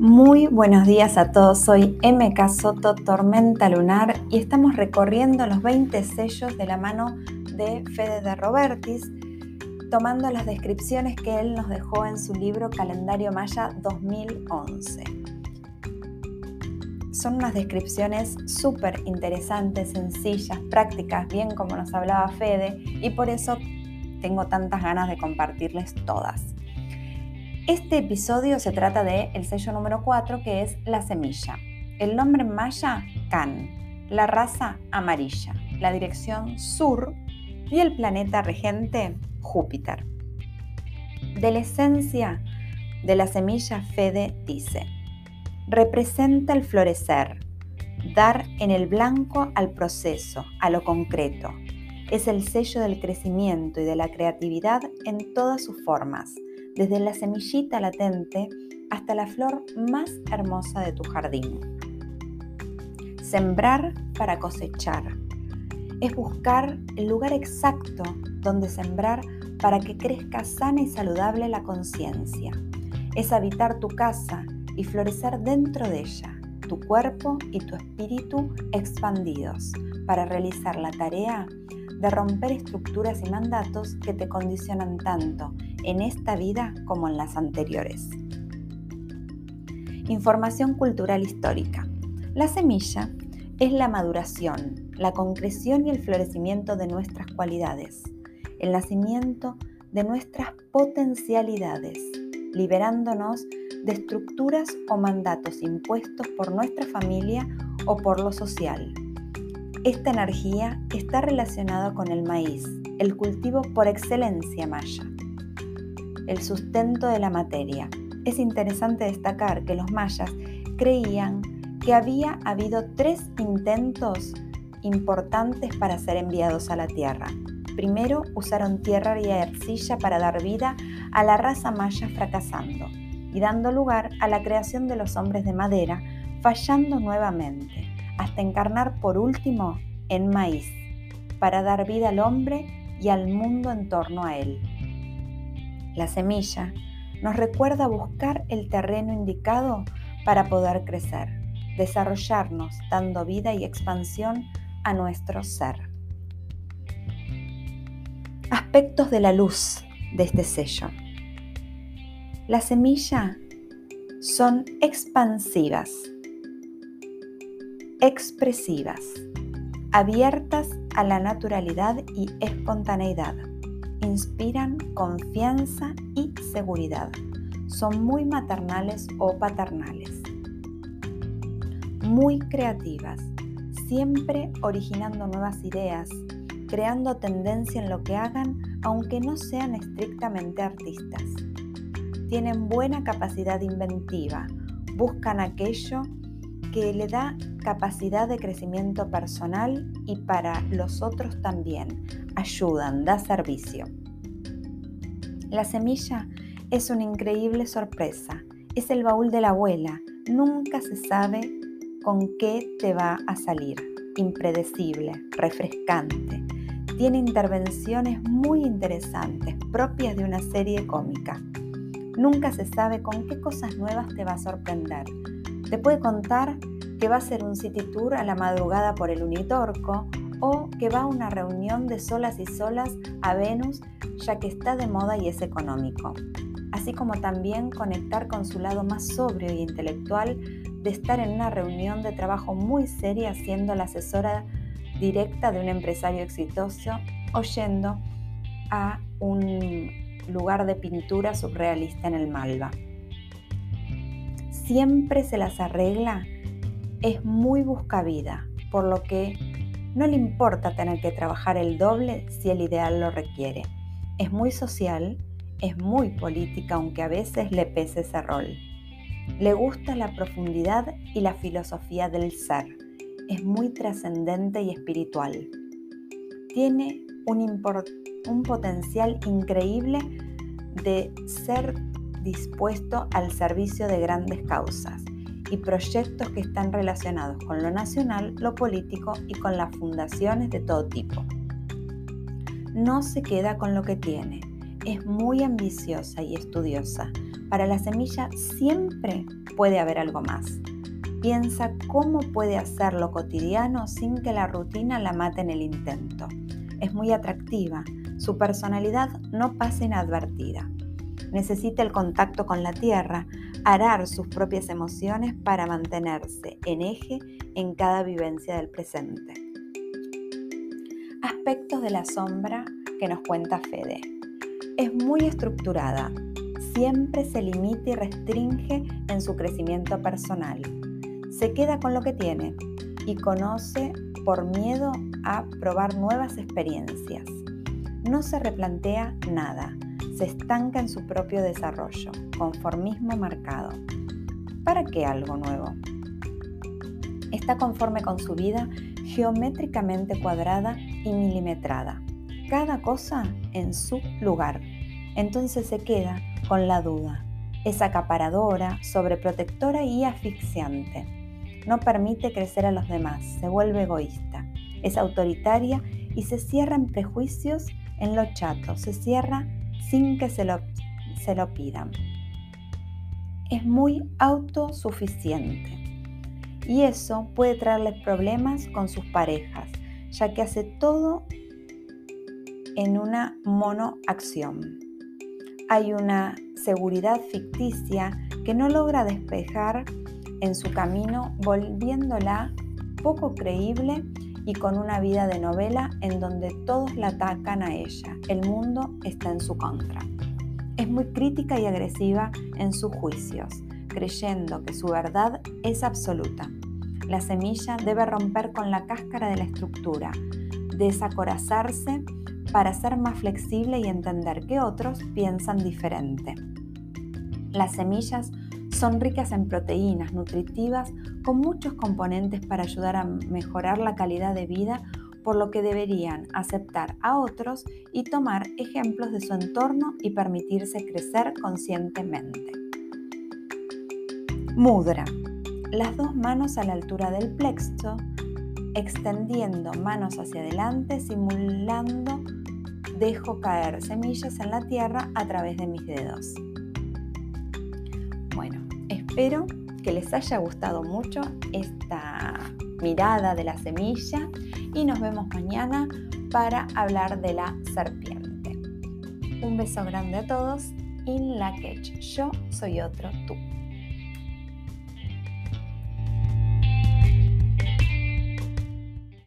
Muy buenos días a todos, soy MK Soto Tormenta Lunar y estamos recorriendo los 20 sellos de la mano de Fede de Robertis, tomando las descripciones que él nos dejó en su libro Calendario Maya 2011. Son unas descripciones súper interesantes, sencillas, prácticas, bien como nos hablaba Fede, y por eso tengo tantas ganas de compartirles todas. Este episodio se trata de el sello número 4 que es la semilla. El nombre maya, Can. La raza, amarilla. La dirección, sur. Y el planeta regente, Júpiter. De la esencia de la semilla, Fede dice, representa el florecer, dar en el blanco al proceso, a lo concreto. Es el sello del crecimiento y de la creatividad en todas sus formas desde la semillita latente hasta la flor más hermosa de tu jardín. Sembrar para cosechar. Es buscar el lugar exacto donde sembrar para que crezca sana y saludable la conciencia. Es habitar tu casa y florecer dentro de ella, tu cuerpo y tu espíritu expandidos para realizar la tarea de romper estructuras y mandatos que te condicionan tanto en esta vida como en las anteriores. Información cultural histórica. La semilla es la maduración, la concreción y el florecimiento de nuestras cualidades, el nacimiento de nuestras potencialidades, liberándonos de estructuras o mandatos impuestos por nuestra familia o por lo social esta energía está relacionada con el maíz, el cultivo por excelencia maya, el sustento de la materia. Es interesante destacar que los mayas creían que había habido tres intentos importantes para ser enviados a la Tierra. Primero usaron tierra y arcilla para dar vida a la raza maya fracasando y dando lugar a la creación de los hombres de madera, fallando nuevamente hasta encarnar por último en maíz, para dar vida al hombre y al mundo en torno a él. La semilla nos recuerda buscar el terreno indicado para poder crecer, desarrollarnos dando vida y expansión a nuestro ser. Aspectos de la luz de este sello. La semilla son expansivas, expresivas, abiertas a la naturalidad y espontaneidad. Inspiran confianza y seguridad. Son muy maternales o paternales. Muy creativas, siempre originando nuevas ideas, creando tendencia en lo que hagan aunque no sean estrictamente artistas. Tienen buena capacidad inventiva, buscan aquello que le da capacidad de crecimiento personal y para los otros también. Ayudan, da servicio. La semilla es una increíble sorpresa. Es el baúl de la abuela. Nunca se sabe con qué te va a salir. Impredecible, refrescante. Tiene intervenciones muy interesantes, propias de una serie cómica. Nunca se sabe con qué cosas nuevas te va a sorprender te puede contar que va a hacer un city tour a la madrugada por el Unitorco o que va a una reunión de solas y solas a Venus ya que está de moda y es económico. Así como también conectar con su lado más sobrio y intelectual de estar en una reunión de trabajo muy seria siendo la asesora directa de un empresario exitoso o yendo a un lugar de pintura surrealista en el Malva siempre se las arregla, es muy buscavida, por lo que no le importa tener que trabajar el doble si el ideal lo requiere. Es muy social, es muy política, aunque a veces le pese ese rol. Le gusta la profundidad y la filosofía del ser. Es muy trascendente y espiritual. Tiene un, un potencial increíble de ser dispuesto al servicio de grandes causas y proyectos que están relacionados con lo nacional, lo político y con las fundaciones de todo tipo. No se queda con lo que tiene, es muy ambiciosa y estudiosa, Para la semilla siempre puede haber algo más. Piensa cómo puede hacerlo cotidiano sin que la rutina la mate en el intento. Es muy atractiva, su personalidad no pasa inadvertida. Necesita el contacto con la tierra, arar sus propias emociones para mantenerse en eje en cada vivencia del presente. Aspectos de la sombra que nos cuenta Fede. Es muy estructurada, siempre se limita y restringe en su crecimiento personal. Se queda con lo que tiene y conoce por miedo a probar nuevas experiencias. No se replantea nada, se estanca en su propio desarrollo, conformismo marcado. ¿Para qué algo nuevo? Está conforme con su vida geométricamente cuadrada y milimetrada, cada cosa en su lugar. Entonces se queda con la duda. Es acaparadora, sobreprotectora y asfixiante. No permite crecer a los demás, se vuelve egoísta. Es autoritaria y se cierra en prejuicios en lo chato, se cierra sin que se lo, se lo pidan. Es muy autosuficiente y eso puede traerles problemas con sus parejas, ya que hace todo en una monoacción. Hay una seguridad ficticia que no logra despejar en su camino, volviéndola poco creíble y con una vida de novela en donde todos la atacan a ella. El mundo está en su contra. Es muy crítica y agresiva en sus juicios, creyendo que su verdad es absoluta. La semilla debe romper con la cáscara de la estructura, desacorazarse para ser más flexible y entender que otros piensan diferente. Las semillas son ricas en proteínas nutritivas con muchos componentes para ayudar a mejorar la calidad de vida, por lo que deberían aceptar a otros y tomar ejemplos de su entorno y permitirse crecer conscientemente. Mudra. Las dos manos a la altura del plexo, extendiendo manos hacia adelante, simulando dejo caer semillas en la tierra a través de mis dedos. Espero que les haya gustado mucho esta mirada de la semilla y nos vemos mañana para hablar de la serpiente. Un beso grande a todos. In la Yo soy otro tú.